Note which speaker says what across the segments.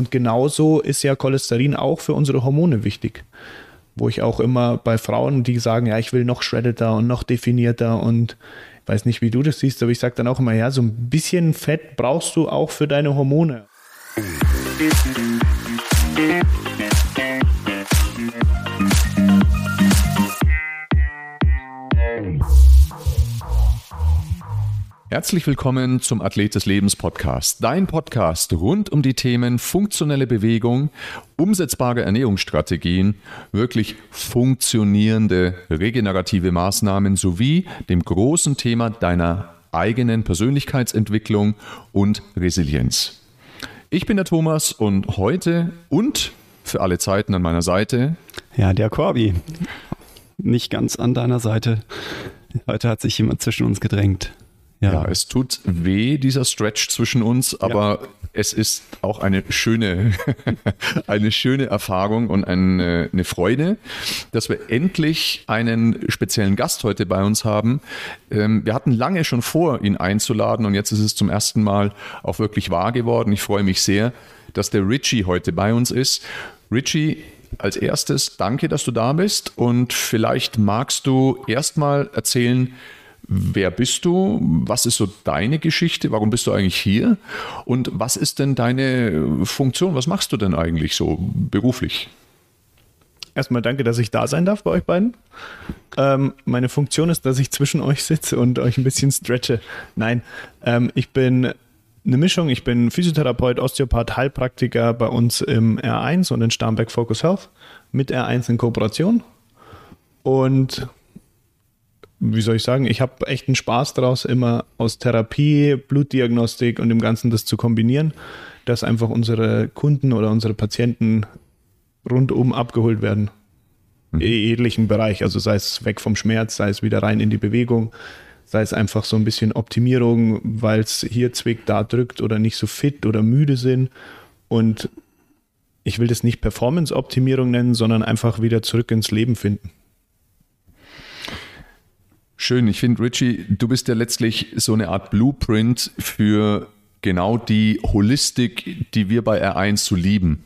Speaker 1: Und genauso ist ja Cholesterin auch für unsere Hormone wichtig. Wo ich auch immer bei Frauen, die sagen, ja, ich will noch shreddeter und noch definierter und ich weiß nicht, wie du das siehst, aber ich sage dann auch immer, ja, so ein bisschen Fett brauchst du auch für deine Hormone.
Speaker 2: Herzlich willkommen zum Athlet des Lebens Podcast, dein Podcast rund um die Themen funktionelle Bewegung, umsetzbare Ernährungsstrategien, wirklich funktionierende regenerative Maßnahmen sowie dem großen Thema deiner eigenen Persönlichkeitsentwicklung und Resilienz. Ich bin der Thomas und heute und für alle Zeiten an meiner Seite.
Speaker 1: Ja, der Corby. Nicht ganz an deiner Seite. Heute hat sich jemand zwischen uns gedrängt.
Speaker 2: Ja. ja. es tut weh, dieser Stretch zwischen uns, aber ja. es ist auch eine schöne, eine schöne Erfahrung und eine, eine, Freude, dass wir endlich einen speziellen Gast heute bei uns haben. Ähm, wir hatten lange schon vor, ihn einzuladen und jetzt ist es zum ersten Mal auch wirklich wahr geworden. Ich freue mich sehr, dass der Richie heute bei uns ist. Richie, als erstes danke, dass du da bist und vielleicht magst du erstmal erzählen, Wer bist du? Was ist so deine Geschichte? Warum bist du eigentlich hier? Und was ist denn deine Funktion? Was machst du denn eigentlich so beruflich?
Speaker 1: Erstmal danke, dass ich da sein darf bei euch beiden. Ähm, meine Funktion ist, dass ich zwischen euch sitze und euch ein bisschen stretche. Nein, ähm, ich bin eine Mischung. Ich bin Physiotherapeut, Osteopath, Heilpraktiker bei uns im R1 und in Starnberg Focus Health mit R1 in Kooperation. Und wie soll ich sagen, ich habe echt einen Spaß daraus, immer aus Therapie, Blutdiagnostik und dem Ganzen das zu kombinieren, dass einfach unsere Kunden oder unsere Patienten rundum abgeholt werden. Mhm. Jeglichen Bereich, also sei es weg vom Schmerz, sei es wieder rein in die Bewegung, sei es einfach so ein bisschen Optimierung, weil es hier zwickt, da drückt oder nicht so fit oder müde sind. Und ich will das nicht Performance-Optimierung nennen, sondern einfach wieder zurück ins Leben finden.
Speaker 2: Schön, ich finde, Richie, du bist ja letztlich so eine Art Blueprint für genau die Holistik, die wir bei R1 so lieben.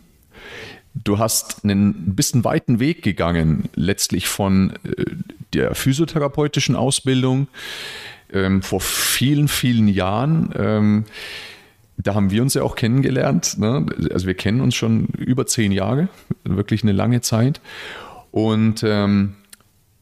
Speaker 2: Du hast einen bisschen weiten Weg gegangen, letztlich von äh, der physiotherapeutischen Ausbildung ähm, vor vielen, vielen Jahren. Ähm, da haben wir uns ja auch kennengelernt. Ne? Also wir kennen uns schon über zehn Jahre, wirklich eine lange Zeit. Und ähm,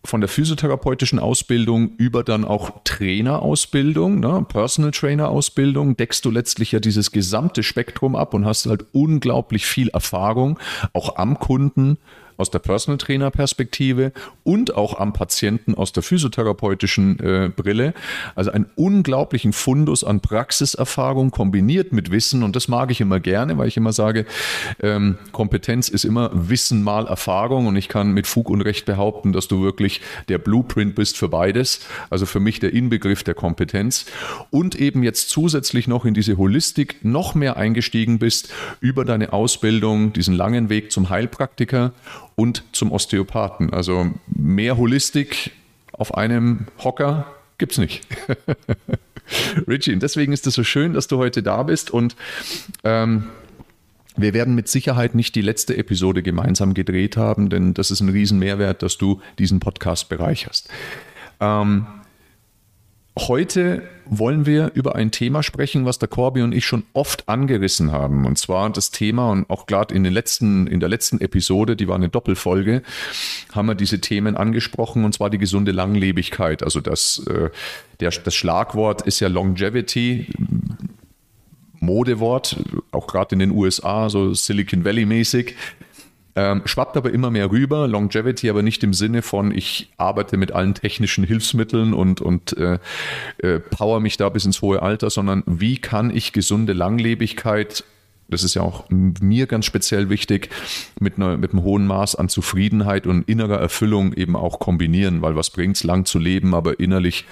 Speaker 2: von der physiotherapeutischen Ausbildung über dann auch Trainerausbildung, ne, Personal Trainer Ausbildung, deckst du letztlich ja dieses gesamte Spektrum ab und hast halt unglaublich viel Erfahrung, auch am Kunden, aus der Personal Trainer Perspektive und auch am Patienten aus der physiotherapeutischen äh, Brille. Also einen unglaublichen Fundus an Praxiserfahrung kombiniert mit Wissen und das mag ich immer gerne, weil ich immer sage, ähm, Kompetenz ist immer Wissen mal Erfahrung und ich kann mit Fug und Recht behaupten, dass du wirklich der Blueprint bist für beides. Also für mich der Inbegriff der Kompetenz und eben jetzt zusätzlich noch in diese Holistik noch mehr eingestiegen bist über deine Ausbildung, diesen langen Weg zum Heilpraktiker und zum Osteopathen. Also mehr Holistik auf einem Hocker gibt es nicht. Richie, deswegen ist es so schön, dass du heute da bist und ähm, wir werden mit Sicherheit nicht die letzte Episode gemeinsam gedreht haben, denn das ist ein Riesenmehrwert, dass du diesen Podcast bereicherst. Ähm, Heute wollen wir über ein Thema sprechen, was der Corby und ich schon oft angerissen haben. Und zwar das Thema, und auch gerade in, den letzten, in der letzten Episode, die war eine Doppelfolge, haben wir diese Themen angesprochen, und zwar die gesunde Langlebigkeit. Also das, äh, der, das Schlagwort ist ja Longevity. Modewort, auch gerade in den USA, so Silicon Valley mäßig. Ähm, schwappt aber immer mehr rüber. Longevity aber nicht im Sinne von, ich arbeite mit allen technischen Hilfsmitteln und, und äh, äh, power mich da bis ins hohe Alter, sondern wie kann ich gesunde Langlebigkeit das ist ja auch mir ganz speziell wichtig, mit, einer, mit einem hohen Maß an Zufriedenheit und innerer Erfüllung eben auch kombinieren, weil was bringt es, lang zu leben, aber innerlich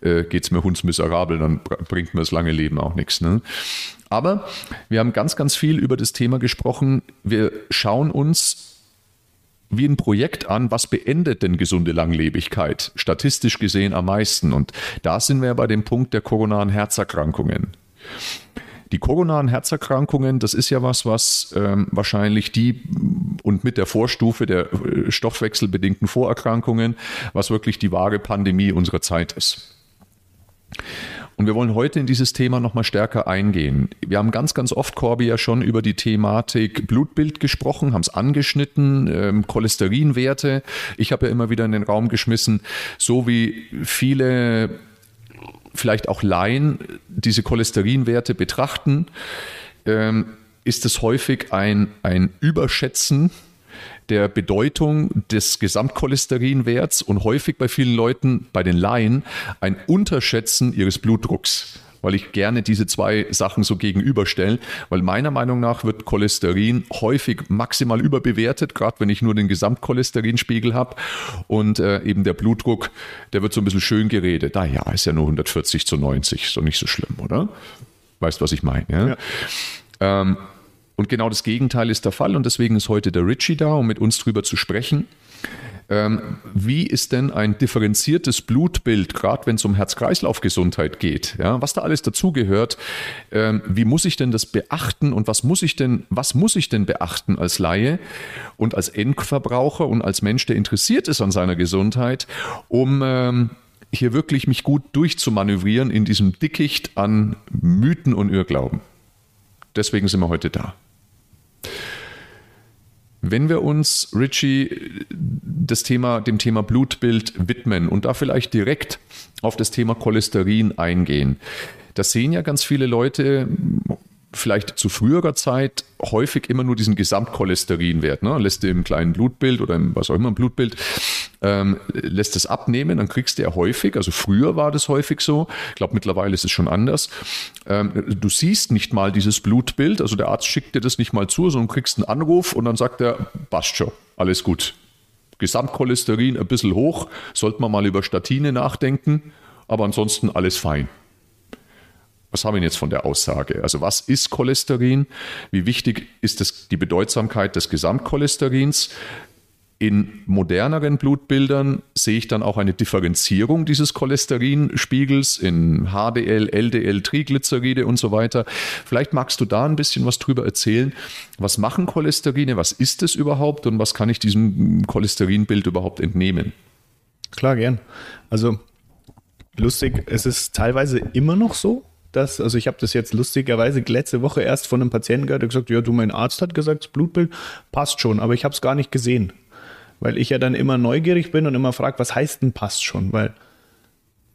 Speaker 2: äh, geht es mir hundsmiserabel, dann bringt mir das lange Leben auch nichts. Ne? Aber wir haben ganz, ganz viel über das Thema gesprochen. Wir schauen uns wie ein Projekt an, was beendet denn gesunde Langlebigkeit? Statistisch gesehen am meisten. Und da sind wir bei dem Punkt der koronaren Herzerkrankungen. Die koronaren Herzerkrankungen, das ist ja was, was ähm, wahrscheinlich die und mit der Vorstufe der äh, stoffwechselbedingten Vorerkrankungen, was wirklich die wahre Pandemie unserer Zeit ist. Und wir wollen heute in dieses Thema nochmal stärker eingehen. Wir haben ganz, ganz oft, Corby, ja schon über die Thematik Blutbild gesprochen, haben es angeschnitten, ähm, Cholesterinwerte. Ich habe ja immer wieder in den Raum geschmissen, so wie viele vielleicht auch Laien diese Cholesterinwerte betrachten, ähm, ist es häufig ein, ein Überschätzen der Bedeutung des Gesamtcholesterinwerts und häufig bei vielen Leuten, bei den Laien, ein Unterschätzen ihres Blutdrucks weil ich gerne diese zwei Sachen so gegenüberstelle, weil meiner Meinung nach wird Cholesterin häufig maximal überbewertet, gerade wenn ich nur den Gesamtcholesterinspiegel habe und äh, eben der Blutdruck, der wird so ein bisschen schön geredet. Ah ja, ist ja nur 140 zu 90, ist doch nicht so schlimm, oder? Weißt, was ich meine? Ja? ja. Ähm, und genau das Gegenteil ist der Fall und deswegen ist heute der Richie da, um mit uns drüber zu sprechen. Ähm, wie ist denn ein differenziertes Blutbild, gerade wenn es um Herz-Kreislauf-Gesundheit geht? Ja, was da alles dazugehört? Ähm, wie muss ich denn das beachten und was muss ich denn, was muss ich denn beachten als Laie und als Endverbraucher und als Mensch, der interessiert ist an seiner Gesundheit, um ähm, hier wirklich mich gut durchzumanövrieren in diesem Dickicht an Mythen und Irrglauben. Deswegen sind wir heute da. Wenn wir uns, Richie, das Thema, dem Thema Blutbild widmen und da vielleicht direkt auf das Thema Cholesterin eingehen, da sehen ja ganz viele Leute vielleicht zu früherer Zeit häufig immer nur diesen Gesamtcholesterinwert. Ne? Lässt im kleinen Blutbild oder im was auch immer im Blutbild, ähm, lässt es abnehmen, dann kriegst du ja häufig, also früher war das häufig so, ich glaube mittlerweile ist es schon anders, ähm, du siehst nicht mal dieses Blutbild, also der Arzt schickt dir das nicht mal zu, sondern kriegst einen Anruf und dann sagt er, passt schon, alles gut. Gesamtcholesterin ein bisschen hoch, sollte man mal über Statine nachdenken, aber ansonsten alles fein. Was haben wir jetzt von der Aussage? Also was ist Cholesterin? Wie wichtig ist es die Bedeutsamkeit des Gesamtcholesterins? In moderneren Blutbildern sehe ich dann auch eine Differenzierung dieses Cholesterinspiegels in HDL, LDL, Triglyceride und so weiter. Vielleicht magst du da ein bisschen was drüber erzählen. Was machen Cholesterine? Was ist es überhaupt? Und was kann ich diesem Cholesterinbild überhaupt entnehmen?
Speaker 1: Klar, gern. Also lustig, es ist teilweise immer noch so, dass, also ich habe das jetzt lustigerweise letzte Woche erst von einem Patienten gehört, der gesagt, ja, du, mein Arzt hat gesagt, das Blutbild passt schon, aber ich habe es gar nicht gesehen. Weil ich ja dann immer neugierig bin und immer frage, was heißt denn passt schon? Weil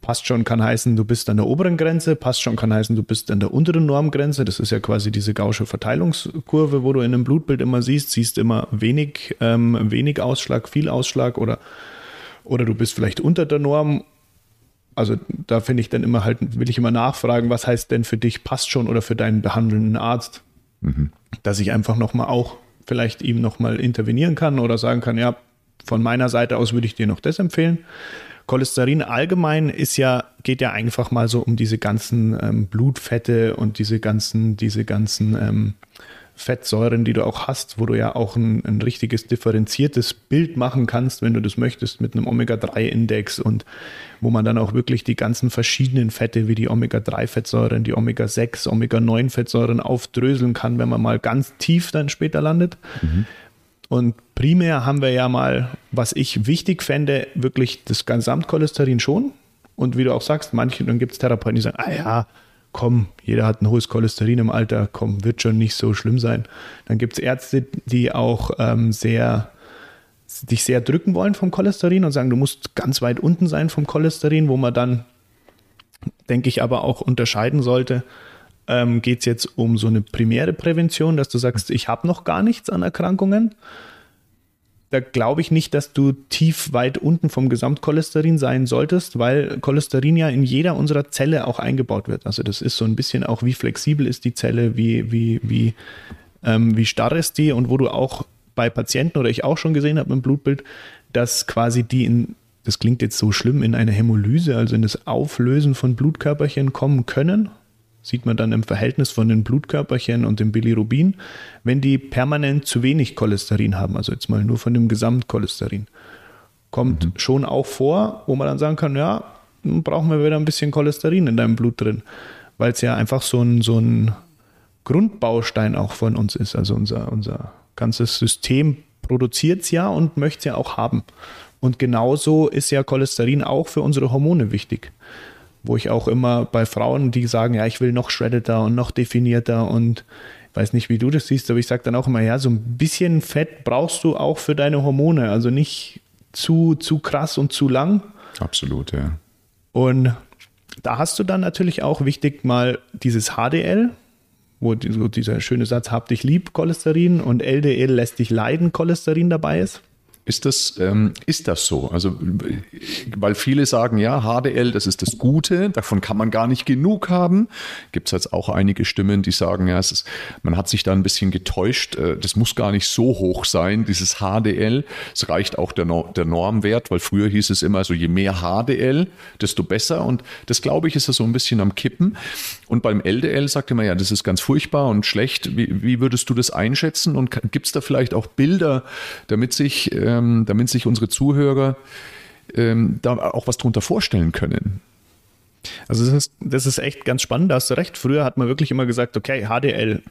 Speaker 1: passt schon kann heißen, du bist an der oberen Grenze, passt schon kann heißen, du bist an der unteren Normgrenze. Das ist ja quasi diese gausche Verteilungskurve, wo du in einem Blutbild immer siehst, siehst immer wenig, ähm, wenig Ausschlag, viel Ausschlag oder, oder du bist vielleicht unter der Norm also da finde ich dann immer halt, will ich immer nachfragen, was heißt denn für dich passt schon oder für deinen behandelnden Arzt, mhm. dass ich einfach nochmal auch vielleicht ihm nochmal intervenieren kann oder sagen kann, ja, von meiner Seite aus würde ich dir noch das empfehlen. Cholesterin allgemein ist ja, geht ja einfach mal so um diese ganzen ähm, Blutfette und diese ganzen, diese ganzen ähm, Fettsäuren, die du auch hast, wo du ja auch ein, ein richtiges differenziertes Bild machen kannst, wenn du das möchtest, mit einem Omega-3-Index und wo man dann auch wirklich die ganzen verschiedenen Fette wie die Omega-3-Fettsäuren, die Omega-6, Omega-9-Fettsäuren aufdröseln kann, wenn man mal ganz tief dann später landet. Mhm. Und primär haben wir ja mal, was ich wichtig fände, wirklich das Gesamtcholesterin schon. Und wie du auch sagst, manche, dann gibt es Therapeuten, die sagen, ah ja, komm, jeder hat ein hohes Cholesterin im Alter, komm, wird schon nicht so schlimm sein. Dann gibt es Ärzte, die auch ähm, sehr dich sehr drücken wollen vom Cholesterin und sagen, du musst ganz weit unten sein vom Cholesterin, wo man dann, denke ich, aber auch unterscheiden sollte, ähm, geht es jetzt um so eine primäre Prävention, dass du sagst, ich habe noch gar nichts an Erkrankungen da glaube ich nicht, dass du tief weit unten vom Gesamtcholesterin sein solltest, weil Cholesterin ja in jeder unserer Zelle auch eingebaut wird. Also das ist so ein bisschen auch, wie flexibel ist die Zelle, wie, wie, wie, ähm, wie starr ist die und wo du auch bei Patienten oder ich auch schon gesehen habe im Blutbild, dass quasi die in, das klingt jetzt so schlimm, in eine Hämolyse, also in das Auflösen von Blutkörperchen kommen können sieht man dann im Verhältnis von den Blutkörperchen und dem Bilirubin, wenn die permanent zu wenig Cholesterin haben, also jetzt mal nur von dem Gesamtcholesterin. Kommt mhm. schon auch vor, wo man dann sagen kann, ja, brauchen wir wieder ein bisschen Cholesterin in deinem Blut drin, weil es ja einfach so ein, so ein Grundbaustein auch von uns ist. Also unser, unser ganzes System produziert es ja und möchte es ja auch haben. Und genauso ist ja Cholesterin auch für unsere Hormone wichtig. Wo ich auch immer bei Frauen, die sagen, ja, ich will noch shreddeter und noch definierter und ich weiß nicht, wie du das siehst, aber ich sage dann auch immer, ja, so ein bisschen Fett brauchst du auch für deine Hormone. Also nicht zu, zu krass und zu lang.
Speaker 2: Absolut, ja.
Speaker 1: Und da hast du dann natürlich auch wichtig mal dieses HDL, wo dieser schöne Satz, hab dich lieb, Cholesterin und LDL lässt dich leiden, Cholesterin dabei ist.
Speaker 2: Ist das, ähm, ist das so? Also, weil viele sagen, ja, HDL, das ist das Gute, davon kann man gar nicht genug haben. Gibt es jetzt auch einige Stimmen, die sagen, ja, ist, man hat sich da ein bisschen getäuscht. Äh, das muss gar nicht so hoch sein, dieses HDL. Es reicht auch der, der Normwert, weil früher hieß es immer, so je mehr HDL, desto besser. Und das, glaube ich, ist ja so ein bisschen am Kippen. Und beim LDL sagte man, ja, das ist ganz furchtbar und schlecht. Wie, wie würdest du das einschätzen? Und gibt es da vielleicht auch Bilder, damit sich äh, ähm, damit sich unsere Zuhörer ähm, da auch was drunter vorstellen können.
Speaker 1: Also das ist, das ist echt ganz spannend, da hast du recht. Früher hat man wirklich immer gesagt, okay, HDL,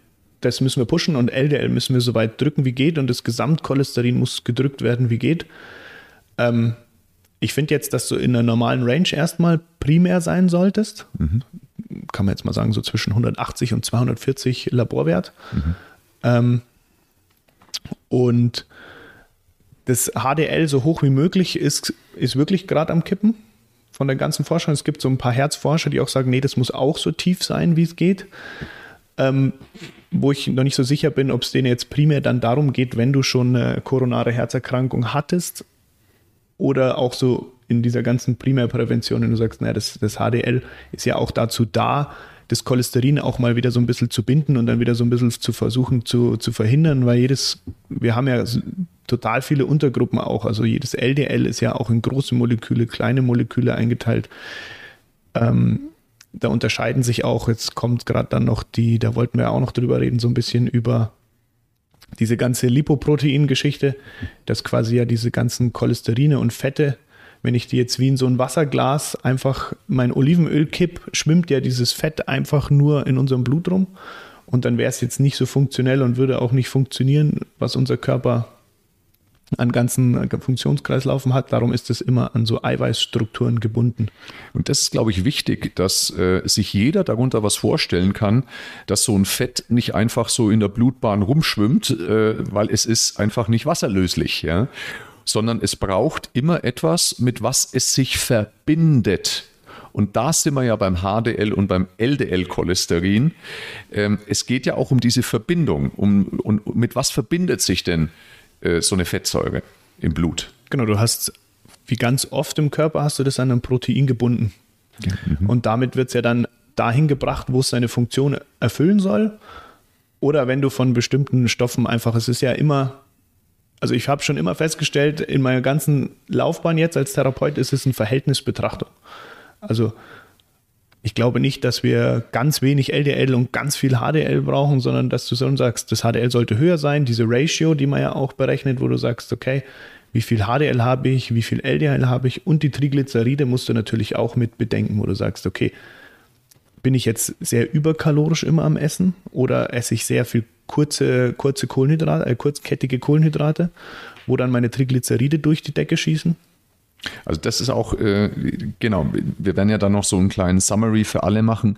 Speaker 1: das müssen wir pushen und LDL müssen wir so weit drücken, wie geht und das Gesamtcholesterin muss gedrückt werden, wie geht. Ähm, ich finde jetzt, dass du in der normalen Range erstmal primär sein solltest. Mhm. Kann man jetzt mal sagen, so zwischen 180 und 240 Laborwert. Mhm. Ähm, und das HDL so hoch wie möglich ist, ist wirklich gerade am Kippen von der ganzen Forschung. Es gibt so ein paar Herzforscher, die auch sagen, nee, das muss auch so tief sein, wie es geht. Ähm, wo ich noch nicht so sicher bin, ob es denen jetzt primär dann darum geht, wenn du schon eine koronare Herzerkrankung hattest oder auch so in dieser ganzen Primärprävention, wenn du sagst, naja, das, das HDL ist ja auch dazu da, das Cholesterin auch mal wieder so ein bisschen zu binden und dann wieder so ein bisschen zu versuchen zu, zu verhindern, weil jedes, wir haben ja total viele Untergruppen auch. Also jedes LDL ist ja auch in große Moleküle, kleine Moleküle eingeteilt. Ähm, da unterscheiden sich auch, jetzt kommt gerade dann noch die, da wollten wir auch noch drüber reden, so ein bisschen über diese ganze Lipoprotein-Geschichte, dass quasi ja diese ganzen Cholesterine und Fette, wenn ich die jetzt wie in so ein Wasserglas einfach mein Olivenöl kipp, schwimmt ja dieses Fett einfach nur in unserem Blut rum. Und dann wäre es jetzt nicht so funktionell und würde auch nicht funktionieren, was unser Körper an ganzen Funktionskreislaufen hat. Darum ist es immer an so Eiweißstrukturen gebunden.
Speaker 2: Und das ist, glaube ich, wichtig, dass äh, sich jeder darunter was vorstellen kann, dass so ein Fett nicht einfach so in der Blutbahn rumschwimmt, äh, weil es ist einfach nicht wasserlöslich, ja? Sondern es braucht immer etwas, mit was es sich verbindet. Und da sind wir ja beim HDL und beim LDL-Cholesterin. Ähm, es geht ja auch um diese Verbindung. Um, und mit was verbindet sich denn äh, so eine Fettsäure im Blut.
Speaker 1: Genau, du hast, wie ganz oft im Körper, hast du das an ein Protein gebunden. Mhm. Und damit wird es ja dann dahin gebracht, wo es seine Funktion erfüllen soll. Oder wenn du von bestimmten Stoffen einfach, es ist ja immer, also ich habe schon immer festgestellt, in meiner ganzen Laufbahn jetzt als Therapeut ist es eine Verhältnisbetrachtung. Also ich glaube nicht, dass wir ganz wenig LDL und ganz viel HDL brauchen, sondern dass du so sagst, das HDL sollte höher sein, diese Ratio, die man ja auch berechnet, wo du sagst, okay, wie viel HDL habe ich, wie viel LDL habe ich und die Triglyceride musst du natürlich auch mit bedenken, wo du sagst, okay, bin ich jetzt sehr überkalorisch immer am Essen oder esse ich sehr viel kurze, kurze Kohlenhydrate, äh, kurzkettige Kohlenhydrate, wo dann meine Triglyceride durch die Decke schießen?
Speaker 2: Also das ist auch, äh, genau, wir werden ja dann noch so einen kleinen Summary für alle machen.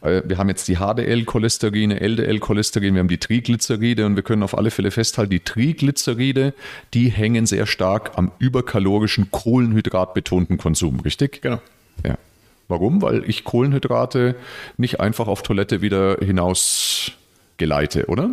Speaker 2: Äh, wir haben jetzt die HDL-Cholesterine, LDL-Cholesterine, wir haben die Triglyceride und wir können auf alle Fälle festhalten, die Triglyceride, die hängen sehr stark am überkalorischen, kohlenhydratbetonten Konsum, richtig?
Speaker 1: Genau.
Speaker 2: Ja. Warum? Weil ich Kohlenhydrate nicht einfach auf Toilette wieder hinaus geleite, oder?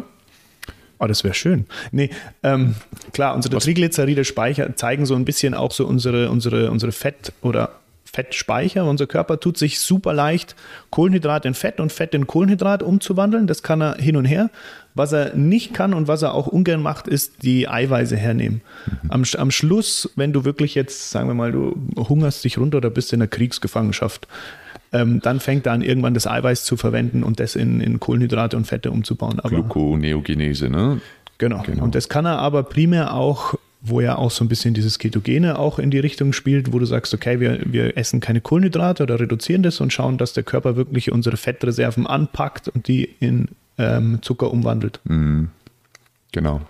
Speaker 1: Oh, das wäre schön. Nee, ähm, klar, unsere Triglyceride-Speicher zeigen so ein bisschen auch so unsere, unsere, unsere Fett- oder Fettspeicher. Unser Körper tut sich super leicht, Kohlenhydrat in Fett und Fett in Kohlenhydrat umzuwandeln. Das kann er hin und her. Was er nicht kann und was er auch ungern macht, ist die Eiweiße hernehmen. Mhm. Am, am Schluss, wenn du wirklich jetzt, sagen wir mal, du hungerst dich runter oder bist in der Kriegsgefangenschaft, ähm, dann fängt er an, irgendwann das Eiweiß zu verwenden und das in, in Kohlenhydrate und Fette umzubauen.
Speaker 2: Aber, Gluconeogenese, ne?
Speaker 1: Genau. genau. Und das kann er aber primär auch wo ja auch so ein bisschen dieses Ketogene auch in die Richtung spielt, wo du sagst, okay, wir, wir essen keine Kohlenhydrate oder reduzieren das und schauen, dass der Körper wirklich unsere Fettreserven anpackt und die in ähm, Zucker umwandelt.
Speaker 2: Mhm. Genau.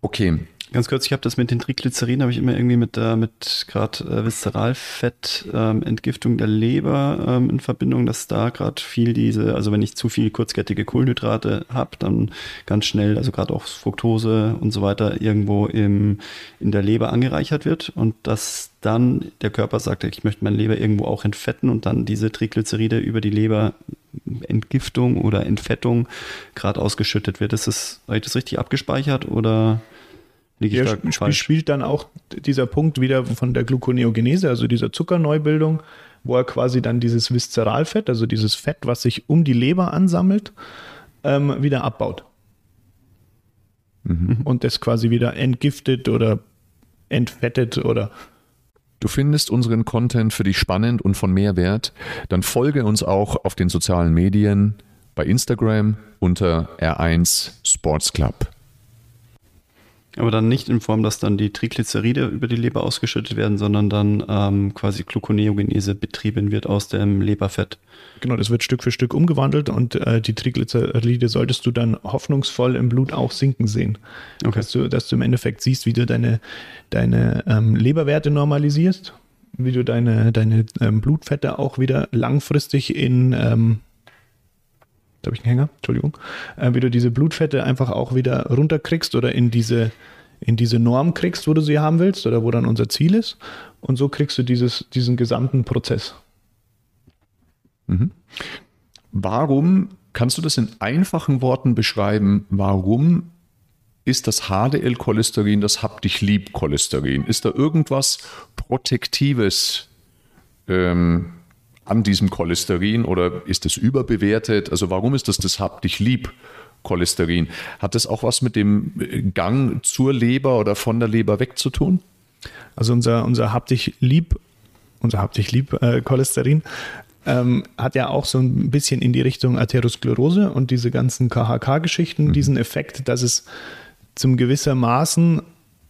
Speaker 2: Okay,
Speaker 3: Ganz kurz, ich habe das mit den Triglyceriden, habe ich immer irgendwie mit, äh, mit gerade äh, Viszeralfett, ähm, Entgiftung der Leber ähm, in Verbindung, dass da gerade viel diese, also wenn ich zu viel kurzkettige Kohlenhydrate habe, dann ganz schnell, also gerade auch Fructose und so weiter, irgendwo im, in der Leber angereichert wird und dass dann der Körper sagt, ich möchte meine Leber irgendwo auch entfetten und dann diese Triglyceride über die Leber Entgiftung oder Entfettung gerade ausgeschüttet wird. Ist das, habe ich das richtig abgespeichert oder?
Speaker 1: Liege ich falsch? spielt dann auch dieser Punkt wieder von der Gluconeogenese, also dieser Zuckerneubildung, wo er quasi dann dieses Viszeralfett, also dieses Fett, was sich um die Leber ansammelt, ähm, wieder abbaut. Mhm. Und das quasi wieder entgiftet oder entfettet oder
Speaker 2: Du findest unseren Content für dich spannend und von Mehrwert, dann folge uns auch auf den sozialen Medien bei Instagram unter R1 Sports Club.
Speaker 3: Aber dann nicht in Form, dass dann die Triglyceride über die Leber ausgeschüttet werden, sondern dann ähm, quasi Gluconeogenese betrieben wird aus dem Leberfett.
Speaker 1: Genau, das wird Stück für Stück umgewandelt und äh, die Triglyceride solltest du dann hoffnungsvoll im Blut auch sinken sehen. Okay. Dass, du, dass du im Endeffekt siehst, wie du deine, deine ähm, Leberwerte normalisierst, wie du deine, deine ähm, Blutfette auch wieder langfristig in ähm, da habe ich einen Hänger, Entschuldigung, äh, wie du diese Blutfette einfach auch wieder runterkriegst oder in diese, in diese Norm kriegst, wo du sie haben willst oder wo dann unser Ziel ist. Und so kriegst du dieses, diesen gesamten Prozess.
Speaker 2: Mhm. Warum, kannst du das in einfachen Worten beschreiben, warum ist das HDL-Cholesterin das Hab dich lieb Cholesterin? Ist da irgendwas Protektives ähm, an diesem Cholesterin oder ist es überbewertet? Also warum ist das das Hab dich lieb Cholesterin? Hat das auch was mit dem Gang zur Leber oder von der Leber weg zu tun?
Speaker 1: Also unser, unser Hab dich lieb, unser Hab dich lieb äh, Cholesterin ähm, hat ja auch so ein bisschen in die Richtung Atherosklerose und diese ganzen KHK-Geschichten, mhm. diesen Effekt, dass es zum gewissermaßen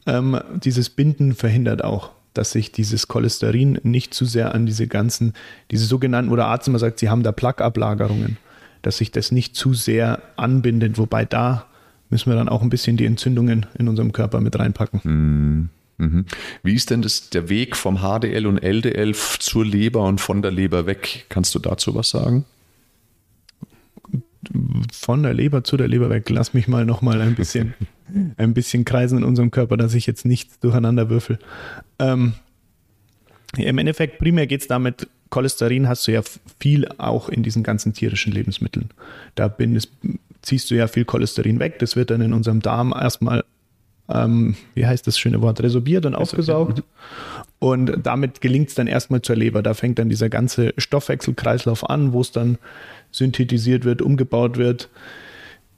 Speaker 1: ähm, dieses Binden verhindert auch dass sich dieses Cholesterin nicht zu sehr an diese ganzen, diese sogenannten, oder Arzt immer sagt, sie haben da Plaqueablagerungen, dass sich das nicht zu sehr anbindet, wobei da müssen wir dann auch ein bisschen die Entzündungen in unserem Körper mit reinpacken.
Speaker 2: Mhm. Mhm. Wie ist denn das, der Weg vom HDL und LDL zur Leber und von der Leber weg? Kannst du dazu was sagen?
Speaker 1: Von der Leber zu der Leber weg. Lass mich mal noch mal ein bisschen ein bisschen kreisen in unserem Körper, dass ich jetzt nichts durcheinander würfel. Ähm, Im Endeffekt, primär geht es damit, Cholesterin hast du ja viel auch in diesen ganzen tierischen Lebensmitteln. Da bindest, ziehst du ja viel Cholesterin weg. Das wird dann in unserem Darm erstmal, ähm, wie heißt das schöne Wort, resorbiert und aufgesaugt. Und damit gelingt es dann erstmal zur Leber. Da fängt dann dieser ganze Stoffwechselkreislauf an, wo es dann synthetisiert wird, umgebaut wird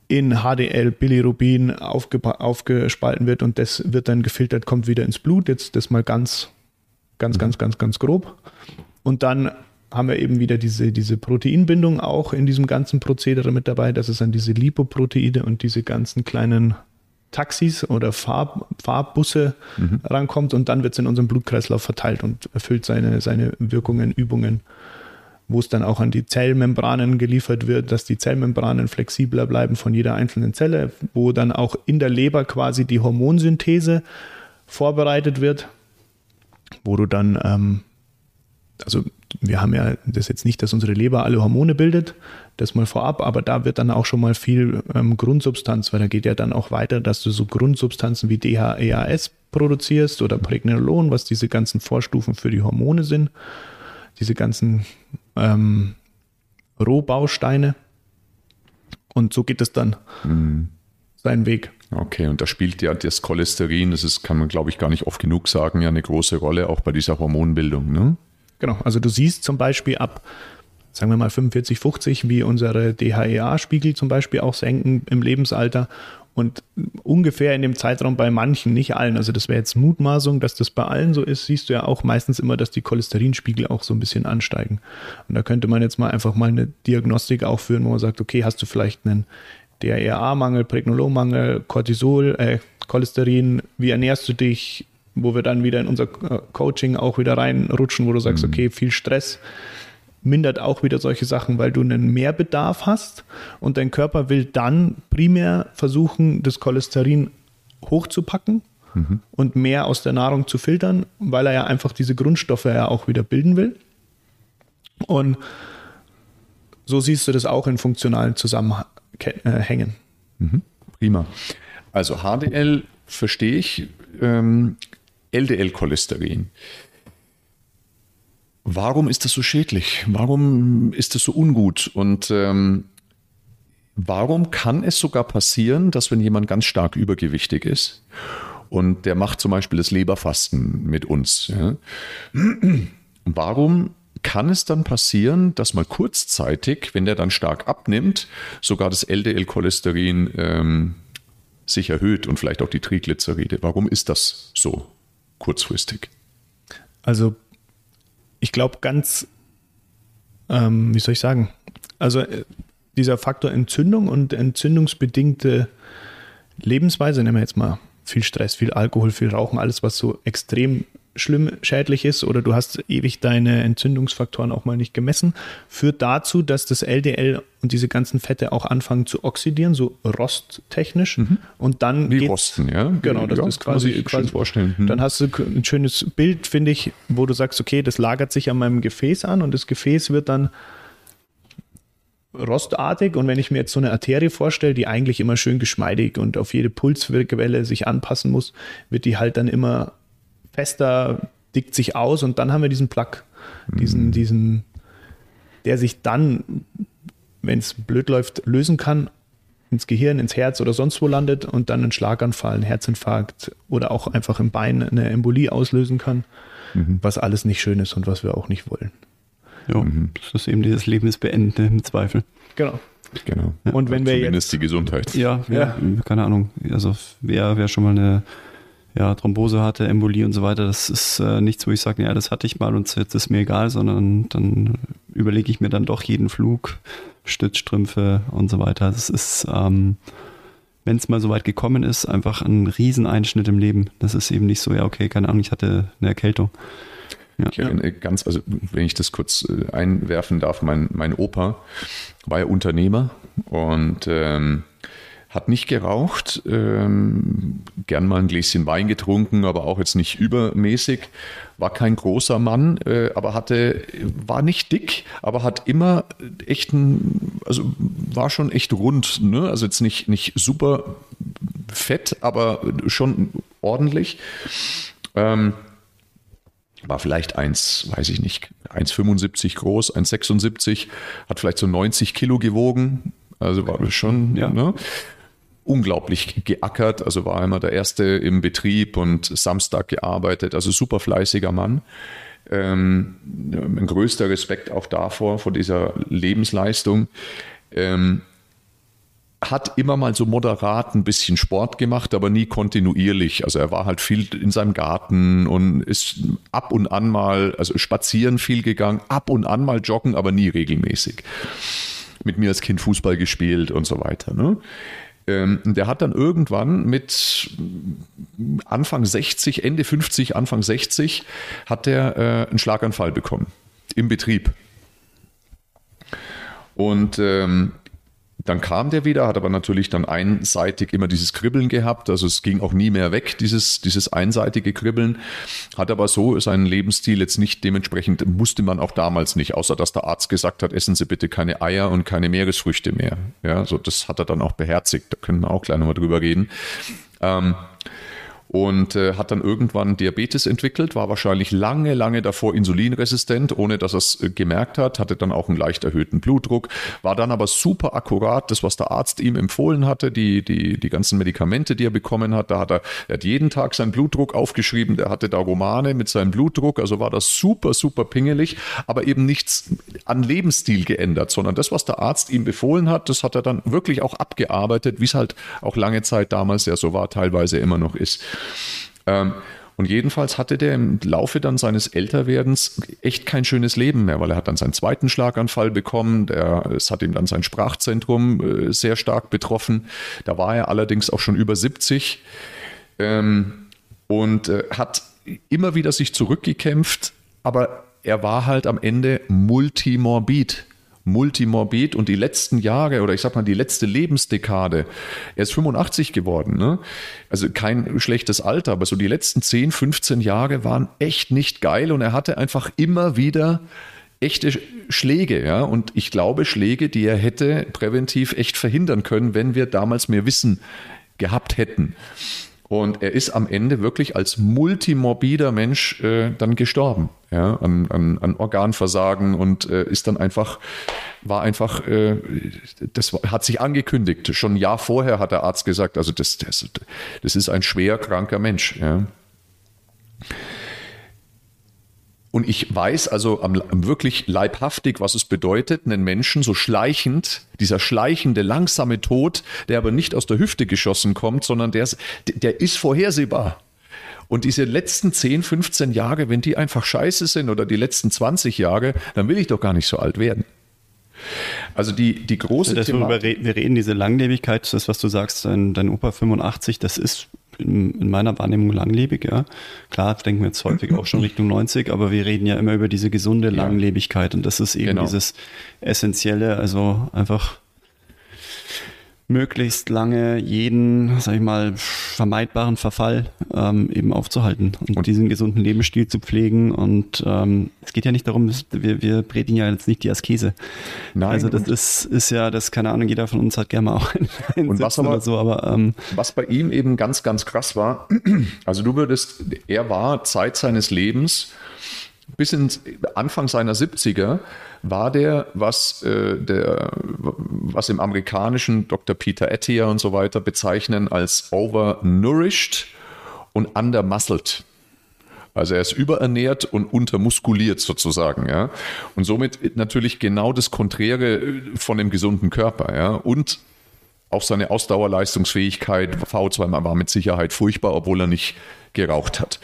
Speaker 1: in HDL, Bilirubin aufgespalten wird und das wird dann gefiltert, kommt wieder ins Blut. Jetzt das mal ganz, ganz, mhm. ganz, ganz, ganz grob. Und dann haben wir eben wieder diese, diese Proteinbindung auch in diesem ganzen Prozedere mit dabei, dass es an diese Lipoproteine und diese ganzen kleinen Taxis oder Fahr Fahrbusse mhm. rankommt und dann wird es in unserem Blutkreislauf verteilt und erfüllt seine, seine Wirkungen, Übungen wo es dann auch an die Zellmembranen geliefert wird, dass die Zellmembranen flexibler bleiben von jeder einzelnen Zelle, wo dann auch in der Leber quasi die Hormonsynthese vorbereitet wird, wo du dann, ähm, also wir haben ja das jetzt nicht, dass unsere Leber alle Hormone bildet, das mal vorab, aber da wird dann auch schon mal viel ähm, Grundsubstanz, weil da geht ja dann auch weiter, dass du so Grundsubstanzen wie DHEAS produzierst oder Pregnenolon, was diese ganzen Vorstufen für die Hormone sind. Diese ganzen ähm, Rohbausteine. Und so geht es dann mhm. seinen Weg.
Speaker 2: Okay, und da spielt ja das Cholesterin, das ist, kann man glaube ich gar nicht oft genug sagen, ja eine große Rolle, auch bei dieser Hormonbildung. Ne?
Speaker 1: Genau, also du siehst zum Beispiel ab, sagen wir mal 45, 50, wie unsere DHEA-Spiegel zum Beispiel auch senken im Lebensalter und ungefähr in dem Zeitraum bei manchen, nicht allen, also das wäre jetzt Mutmaßung, dass das bei allen so ist, siehst du ja auch meistens immer, dass die Cholesterinspiegel auch so ein bisschen ansteigen. Und da könnte man jetzt mal einfach mal eine Diagnostik auch führen, wo man sagt, okay, hast du vielleicht einen DRA-Mangel, Pregnolonmangel, Cortisol, äh, Cholesterin, wie ernährst du dich, wo wir dann wieder in unser äh, Coaching auch wieder reinrutschen, wo du sagst, mhm. okay, viel Stress, mindert auch wieder solche Sachen, weil du einen Mehrbedarf hast und dein Körper will dann primär versuchen, das Cholesterin hochzupacken mhm. und mehr aus der Nahrung zu filtern, weil er ja einfach diese Grundstoffe ja auch wieder bilden will. Und so siehst du das auch in funktionalen Zusammenhängen.
Speaker 2: Mhm. Prima. Also HDL verstehe ich, ähm, LDL-Cholesterin. Warum ist das so schädlich? Warum ist das so ungut? Und ähm, warum kann es sogar passieren, dass wenn jemand ganz stark übergewichtig ist und der macht zum Beispiel das Leberfasten mit uns, ja, warum kann es dann passieren, dass mal kurzzeitig, wenn der dann stark abnimmt, sogar das LDL-Cholesterin ähm, sich erhöht und vielleicht auch die Triglyceride? Warum ist das so kurzfristig?
Speaker 1: Also ich glaube ganz, ähm, wie soll ich sagen, also äh, dieser Faktor Entzündung und entzündungsbedingte Lebensweise, nehmen wir jetzt mal viel Stress, viel Alkohol, viel Rauchen, alles, was so extrem schlimm schädlich ist oder du hast ewig deine Entzündungsfaktoren auch mal nicht gemessen, führt dazu, dass das LDL und diese ganzen Fette auch anfangen zu oxidieren, so rosttechnisch. Mhm. Und dann.
Speaker 2: Wie rosten, ja?
Speaker 1: Genau, das
Speaker 2: ja,
Speaker 1: ist quasi. quasi
Speaker 2: vorstellen.
Speaker 1: Mhm. Dann hast du ein schönes Bild, finde ich, wo du sagst, okay, das lagert sich an meinem Gefäß an und das Gefäß wird dann rostartig und wenn ich mir jetzt so eine Arterie vorstelle, die eigentlich immer schön geschmeidig und auf jede Pulswelle sich anpassen muss, wird die halt dann immer fester, dickt sich aus und dann haben wir diesen Plug, diesen, mhm. diesen, der sich dann, wenn es blöd läuft, lösen kann, ins Gehirn, ins Herz oder sonst wo landet und dann einen Schlaganfall, einen Herzinfarkt oder auch einfach im Bein eine Embolie auslösen kann, mhm. was alles nicht schön ist und was wir auch nicht wollen.
Speaker 3: Ja, mhm. das ist eben dieses Lebensbeenden im Zweifel.
Speaker 1: Genau.
Speaker 2: Genau.
Speaker 1: Und wenn wir
Speaker 2: Zumindest jetzt, die Gesundheit.
Speaker 3: Ja, ja, ja, keine Ahnung. Also wer, wer schon mal eine ja, Thrombose hatte, Embolie und so weiter, das ist äh, nichts, wo ich sage, ja, das hatte ich mal und jetzt ist mir egal, sondern dann überlege ich mir dann doch jeden Flug, Stützstrümpfe und so weiter. Das ist, ähm, wenn es mal so weit gekommen ist, einfach ein Rieseneinschnitt im Leben. Das ist eben nicht so, ja, okay, keine Ahnung, ich hatte eine Erkältung.
Speaker 2: Ja. Ich erinnere ganz, also wenn ich das kurz äh, einwerfen darf, mein, mein Opa war ja Unternehmer und ähm, hat nicht geraucht, ähm, gern mal ein Gläschen Wein getrunken, aber auch jetzt nicht übermäßig. War kein großer Mann, äh, aber hatte, war nicht dick, aber hat immer echt ein, also war schon echt rund, ne? Also jetzt nicht, nicht super fett, aber schon ordentlich. Ähm, war vielleicht eins, weiß ich nicht, 1,75 groß, 1,76, hat vielleicht so 90 Kilo gewogen. Also war das schon, ja. Ne? Unglaublich geackert, also war immer der Erste im Betrieb und Samstag gearbeitet, also super fleißiger Mann. Ähm, mein größter Respekt auch davor, vor dieser Lebensleistung. Ähm, hat immer mal so moderat ein bisschen Sport gemacht, aber nie kontinuierlich. Also er war halt viel in seinem Garten und ist ab und an mal, also spazieren viel gegangen, ab und an mal joggen, aber nie regelmäßig. Mit mir als Kind Fußball gespielt und so weiter. Ne? Ähm, der hat dann irgendwann mit Anfang 60, Ende 50, Anfang 60, hat der äh, einen Schlaganfall bekommen im Betrieb. Und ähm, dann kam der wieder, hat aber natürlich dann einseitig immer dieses Kribbeln gehabt. Also es ging auch nie mehr weg, dieses, dieses einseitige Kribbeln. Hat aber so seinen Lebensstil jetzt nicht dementsprechend, musste man auch damals nicht, außer dass der Arzt gesagt hat, essen Sie bitte keine Eier und keine Meeresfrüchte mehr. Ja, so das hat er dann auch beherzigt. Da können wir auch gleich nochmal drüber reden. Ähm, und äh, hat dann irgendwann Diabetes entwickelt, war wahrscheinlich lange, lange davor insulinresistent, ohne dass er es äh, gemerkt hat, hatte dann auch einen leicht erhöhten Blutdruck, war dann aber super akkurat, das, was der Arzt ihm empfohlen hatte, die, die, die ganzen Medikamente, die er bekommen hat, da hat er, er hat jeden Tag seinen Blutdruck aufgeschrieben, der hatte da Romane mit seinem Blutdruck, also war das super, super pingelig, aber eben nichts an Lebensstil geändert, sondern das, was der Arzt ihm befohlen hat, das hat er dann wirklich auch abgearbeitet, wie es halt auch lange Zeit damals ja so war, teilweise immer noch ist. Ähm, und jedenfalls hatte der im Laufe dann seines Älterwerdens echt kein schönes Leben mehr, weil er hat dann seinen zweiten Schlaganfall bekommen. Der, es hat ihm dann sein Sprachzentrum äh, sehr stark betroffen. Da war er allerdings auch schon über 70 ähm, und äh, hat immer wieder sich zurückgekämpft, aber er war halt am Ende multimorbid multimorbid und die letzten Jahre oder ich sag mal die letzte Lebensdekade, er ist 85 geworden, ne? also kein schlechtes Alter, aber so die letzten 10, 15 Jahre waren echt nicht geil und er hatte einfach immer wieder echte Schläge, ja, und ich glaube Schläge, die er hätte präventiv echt verhindern können, wenn wir damals mehr Wissen gehabt hätten. Und er ist am Ende wirklich als multimorbider Mensch äh, dann gestorben, ja, an, an, an Organversagen und äh, ist dann einfach, war einfach, äh, das hat sich angekündigt. Schon ein Jahr vorher hat der Arzt gesagt, also das, das, das ist ein schwer kranker Mensch. Ja. Und ich weiß also am, am wirklich leibhaftig, was es bedeutet, einen Menschen so schleichend, dieser schleichende, langsame Tod, der aber nicht aus der Hüfte geschossen kommt, sondern der ist, der ist vorhersehbar. Und diese letzten 10, 15 Jahre, wenn die einfach scheiße sind oder die letzten 20 Jahre, dann will ich doch gar nicht so alt werden. Also die, die große
Speaker 3: das, worüber wir reden, diese Langlebigkeit, das, was du sagst, dein, dein Opa 85, das ist in, in, meiner Wahrnehmung langlebig, ja. Klar, denken wir jetzt häufig auch schon Richtung 90, aber wir reden ja immer über diese gesunde Langlebigkeit und das ist eben genau. dieses Essentielle, also einfach möglichst lange jeden, sag ich mal, vermeidbaren Verfall ähm, eben aufzuhalten und, und, diesen gesunden Lebensstil zu pflegen. Und ähm, es geht ja nicht darum, wir, wir predigen ja jetzt nicht die Askese. Nein. Also das ist, ist ja, das, keine Ahnung, jeder von uns hat gerne mal auch einen,
Speaker 2: und was aber, oder so, aber ähm, was bei ihm eben ganz, ganz krass war, also du würdest, er war Zeit seines Lebens bis ins Anfang seiner 70er war der, was, äh, der, was im amerikanischen Dr. Peter Attia und so weiter bezeichnen als overnourished und undermuscled. Also er ist überernährt und untermuskuliert sozusagen, ja. Und somit natürlich genau das Konträre von dem gesunden Körper, ja. Und auch seine Ausdauerleistungsfähigkeit, V2 war mit Sicherheit furchtbar, obwohl er nicht geraucht hat.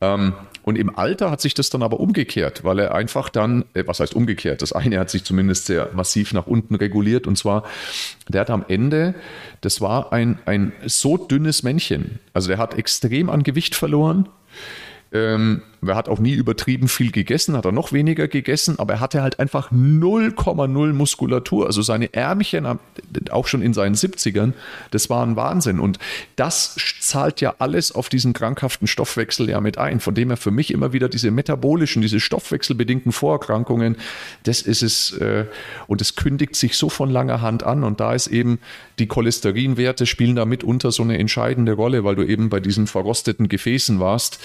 Speaker 2: Ähm, und im Alter hat sich das dann aber umgekehrt, weil er einfach dann, äh, was heißt umgekehrt? Das eine hat sich zumindest sehr massiv nach unten reguliert und zwar, der hat am Ende, das war ein, ein so dünnes Männchen. Also der hat extrem an Gewicht verloren ähm, er hat auch nie übertrieben viel gegessen, hat er noch weniger gegessen, aber er hatte halt einfach 0,0 Muskulatur. Also seine Ärmchen, auch schon in seinen 70ern, das war ein Wahnsinn. Und das zahlt ja alles auf diesen krankhaften Stoffwechsel ja mit ein. Von dem er für mich immer wieder diese metabolischen, diese stoffwechselbedingten Vorerkrankungen, das ist es, äh, und es kündigt sich so von langer Hand an. Und da ist eben die Cholesterinwerte spielen da mitunter so eine entscheidende Rolle, weil du eben bei diesen verrosteten Gefäßen warst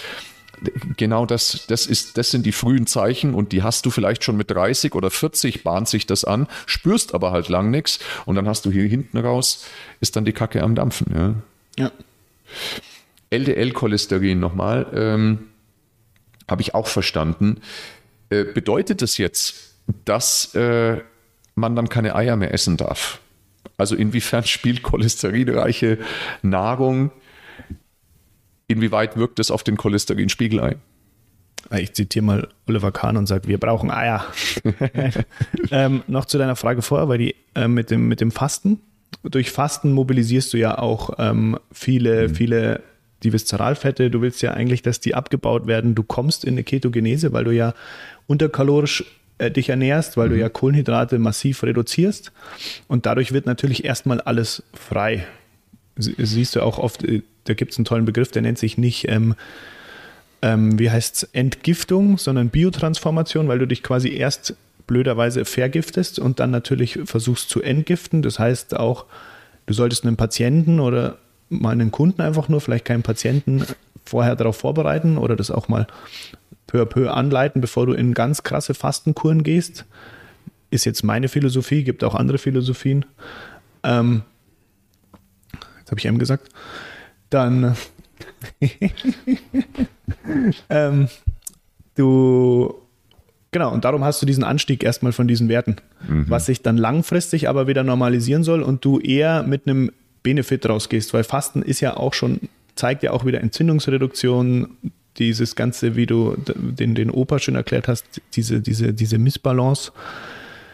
Speaker 2: genau das, das, ist, das sind die frühen Zeichen und die hast du vielleicht schon mit 30 oder 40, bahnt sich das an, spürst aber halt lang nichts und dann hast du hier hinten raus, ist dann die Kacke am Dampfen. Ja. ja. LDL-Cholesterin nochmal, ähm, habe ich auch verstanden. Äh, bedeutet das jetzt, dass äh, man dann keine Eier mehr essen darf? Also inwiefern spielt cholesterinreiche Nahrung Inwieweit wirkt es auf den Cholesterinspiegel ein?
Speaker 1: Ich zitiere mal Oliver Kahn und sage, wir brauchen Eier. ähm, noch zu deiner Frage vorher, weil die äh, mit, dem, mit dem Fasten. Durch Fasten mobilisierst du ja auch ähm, viele, mhm. viele die Viszeralfette. Du willst ja eigentlich, dass die abgebaut werden. Du kommst in eine Ketogenese, weil du ja unterkalorisch äh, dich ernährst, weil mhm. du ja Kohlenhydrate massiv reduzierst. Und dadurch wird natürlich erstmal alles frei. siehst du auch oft äh, da gibt es einen tollen Begriff, der nennt sich nicht, ähm, ähm, wie heißt es, Entgiftung, sondern Biotransformation, weil du dich quasi erst blöderweise vergiftest und dann natürlich versuchst zu entgiften. Das heißt auch, du solltest einen Patienten oder mal einen Kunden einfach nur, vielleicht keinen Patienten, vorher darauf vorbereiten oder das auch mal peu à peu anleiten, bevor du in ganz krasse Fastenkuren gehst. Ist jetzt meine Philosophie, gibt auch andere Philosophien. Ähm, jetzt habe ich eben gesagt dann ähm, du genau und darum hast du diesen Anstieg erstmal von diesen Werten, mhm. was sich dann langfristig aber wieder normalisieren soll und du eher mit einem Benefit rausgehst, weil Fasten ist ja auch schon zeigt ja auch wieder Entzündungsreduktion, dieses ganze, wie du den, den Opa schön erklärt hast, diese, diese, diese Missbalance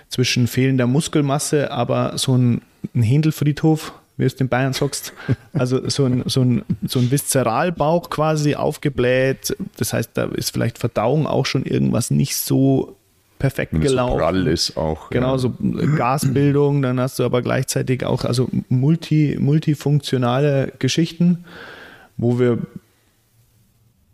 Speaker 1: zwischen fehlender Muskelmasse, aber so ein, ein Händelfriedhof wie du es in Bayern sagst. Also so ein, so ein, so ein Viszeralbauch quasi aufgebläht. Das heißt, da ist vielleicht Verdauung auch schon irgendwas nicht so perfekt
Speaker 2: Wenn so
Speaker 1: gelaufen.
Speaker 2: prall ist auch.
Speaker 1: Genau,
Speaker 2: ja.
Speaker 1: so Gasbildung, dann hast du aber gleichzeitig auch also multi, multifunktionale Geschichten, wo wir,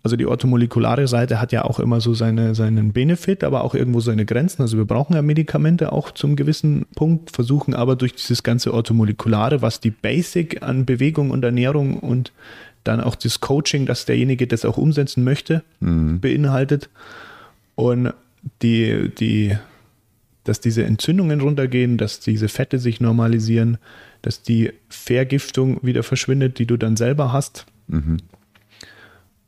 Speaker 1: also die orthomolekulare Seite hat ja auch immer so seine, seinen Benefit, aber auch irgendwo seine Grenzen. Also wir brauchen ja Medikamente auch zum gewissen Punkt, versuchen aber durch dieses ganze orthomolekulare, was die Basic an Bewegung und Ernährung und dann auch das Coaching, dass derjenige das auch umsetzen möchte, beinhaltet. Und die, die, dass diese Entzündungen runtergehen, dass diese Fette sich normalisieren, dass die Vergiftung wieder verschwindet, die du dann selber hast.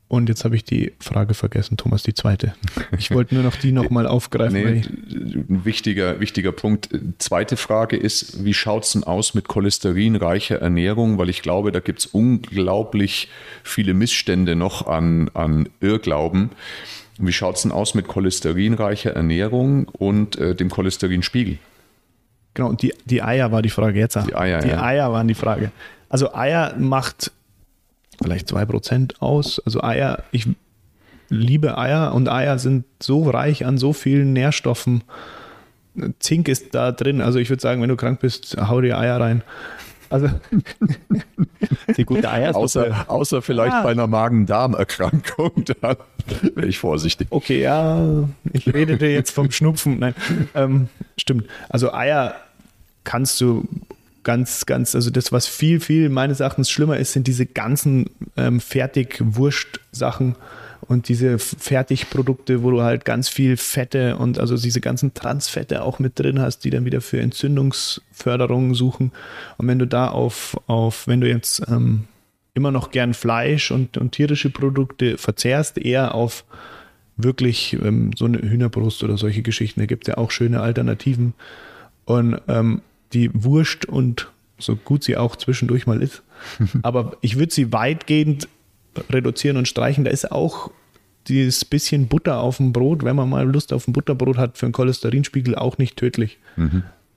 Speaker 1: Und jetzt habe ich die Frage vergessen, Thomas, die zweite. Ich wollte nur noch die nochmal aufgreifen.
Speaker 2: Nee,
Speaker 1: ich,
Speaker 2: ein wichtiger, wichtiger Punkt. Zweite Frage ist, wie schaut es denn aus mit cholesterinreicher Ernährung? Weil ich glaube, da gibt es unglaublich viele Missstände noch an, an Irrglauben. Wie schaut es denn aus mit cholesterinreicher Ernährung und äh, dem Cholesterinspiegel?
Speaker 1: genau, und die, die Eier war die Frage jetzt.
Speaker 2: Die Eier,
Speaker 1: Die
Speaker 2: ja.
Speaker 1: Eier waren die Frage. Also Eier macht vielleicht 2% aus. Also Eier, ich liebe Eier und Eier sind so reich an so vielen Nährstoffen. Zink ist da drin. Also ich würde sagen, wenn du krank bist, hau dir Eier rein. Also
Speaker 3: Die gute Eiersuppe.
Speaker 2: Außer, außer vielleicht
Speaker 1: Ah.
Speaker 2: bei einer Magen-Darm-Erkrankung, dann wäre ich vorsichtig.
Speaker 1: Okay, ja, ich redete jetzt vom Schnupfen. Nein, ähm, stimmt. Also Eier kannst du ganz, ganz, also das, was viel, viel meines Erachtens schlimmer ist, sind diese ganzen ähm, Fertig-Wurst-Sachen und diese Fertigprodukte, wo du halt ganz viel Fette und also diese ganzen Transfette auch mit drin hast, die dann wieder für Entzündungsförderung suchen. Und wenn du da auf, auf wenn du jetzt ähm, immer noch gern Fleisch und, und tierische Produkte verzehrst, eher auf wirklich ähm, so eine Hühnerbrust oder solche Geschichten. Da gibt es ja auch schöne Alternativen. Und ähm, die Wurst und so gut sie auch zwischendurch mal ist, aber ich würde sie weitgehend reduzieren und streichen. Da ist auch dieses bisschen Butter auf dem Brot, wenn man mal Lust auf ein Butterbrot hat, für einen Cholesterinspiegel auch nicht tödlich.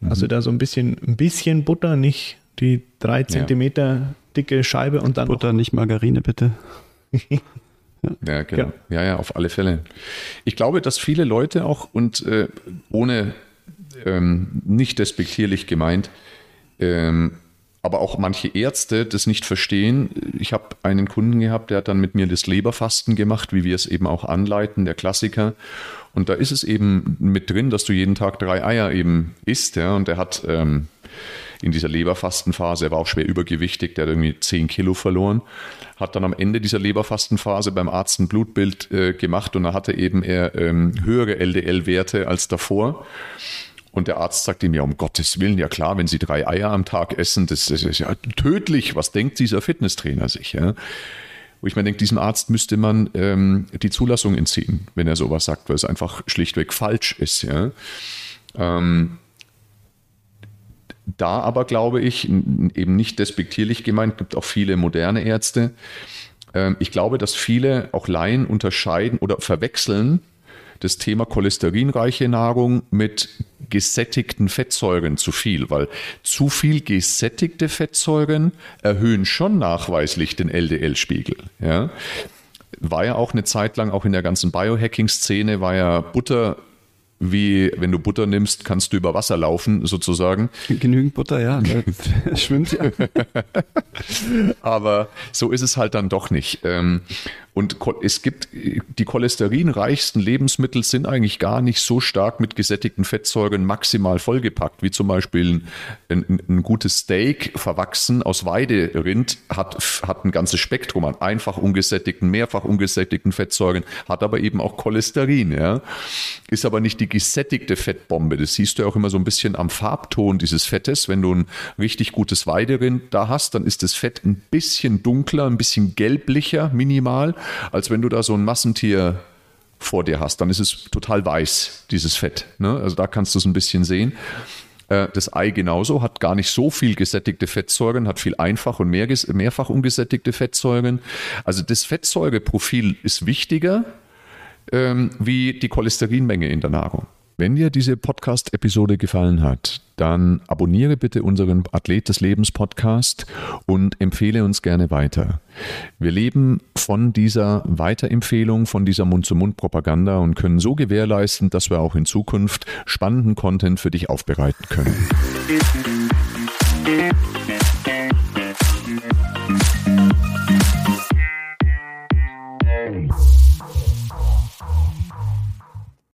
Speaker 1: Also da so ein bisschen, ein bisschen Butter, nicht die drei Zentimeter dicke Scheibe und dann
Speaker 3: Butter, nicht Margarine, bitte.
Speaker 2: Ja, genau. Ja, ja, auf alle Fälle. Ich glaube, dass viele Leute auch und äh, ohne ähm, nicht despektierlich gemeint, ähm, aber auch manche Ärzte das nicht verstehen. Ich habe einen Kunden gehabt, der hat dann mit mir das Leberfasten gemacht, wie wir es eben auch anleiten, der Klassiker. Und da ist es eben mit drin, dass du jeden Tag drei Eier eben isst. Ja, und der hat ähm, in dieser Leberfastenphase, er war auch schwer übergewichtig, der hat irgendwie 10 Kilo verloren, hat dann am Ende dieser Leberfastenphase beim Arzt ein Blutbild äh, gemacht und da hatte eben er ähm, höhere LDL-Werte als davor. Und der Arzt sagt ihm ja, um Gottes Willen, ja klar, wenn Sie drei Eier am Tag essen, das, das ist ja tödlich. Was denkt dieser Fitnesstrainer sich? Ja? Wo ich mir denke, diesem Arzt müsste man ähm, die Zulassung entziehen, wenn er sowas sagt, weil es einfach schlichtweg falsch ist. Ja? Ähm, da aber glaube ich, eben nicht despektierlich gemeint, gibt auch viele moderne Ärzte. Ähm, ich glaube, dass viele auch Laien unterscheiden oder verwechseln das Thema cholesterinreiche Nahrung mit gesättigten Fettsäuren zu viel, weil zu viel gesättigte Fettsäuren erhöhen schon nachweislich den LDL-Spiegel. Ja? War ja auch eine Zeit lang, auch in der ganzen Biohacking-Szene, war ja Butter wie wenn du Butter nimmst, kannst du über Wasser laufen, sozusagen.
Speaker 3: Genügend Butter, ja. Schwimmt ja.
Speaker 2: Aber so ist es halt dann doch nicht. Und es gibt, die cholesterinreichsten Lebensmittel sind eigentlich gar nicht so stark mit gesättigten Fettsäuren maximal vollgepackt, wie zum Beispiel ein, ein, ein gutes Steak verwachsen aus Weiderind hat, hat ein ganzes Spektrum an einfach ungesättigten, mehrfach ungesättigten Fettsäuren, hat aber eben auch Cholesterin, ja. Ist aber nicht die gesättigte Fettbombe. Das siehst du ja auch immer so ein bisschen am Farbton dieses Fettes. Wenn du ein richtig gutes Weiderind da hast, dann ist das Fett ein bisschen dunkler, ein bisschen gelblicher, minimal, als wenn du da so ein Massentier vor dir hast. Dann ist es total weiß, dieses Fett. Ne? Also da kannst du es ein bisschen sehen. Äh, Das Ei genauso hat gar nicht so viel gesättigte Fettsäuren, hat viel einfach und mehr, mehrfach ungesättigte Fettsäuren. Also das Fettsäureprofil ist wichtiger ähm, wie die Cholesterinmenge in der Nahrung. Wenn dir diese Podcast-Episode gefallen hat, dann abonniere bitte unseren Athlet des Lebens Podcast und empfehle uns gerne weiter. Wir leben von dieser Weiterempfehlung, von dieser Mund-zu-Mund-Propaganda und können so gewährleisten, dass wir auch in Zukunft spannenden Content für dich aufbereiten können.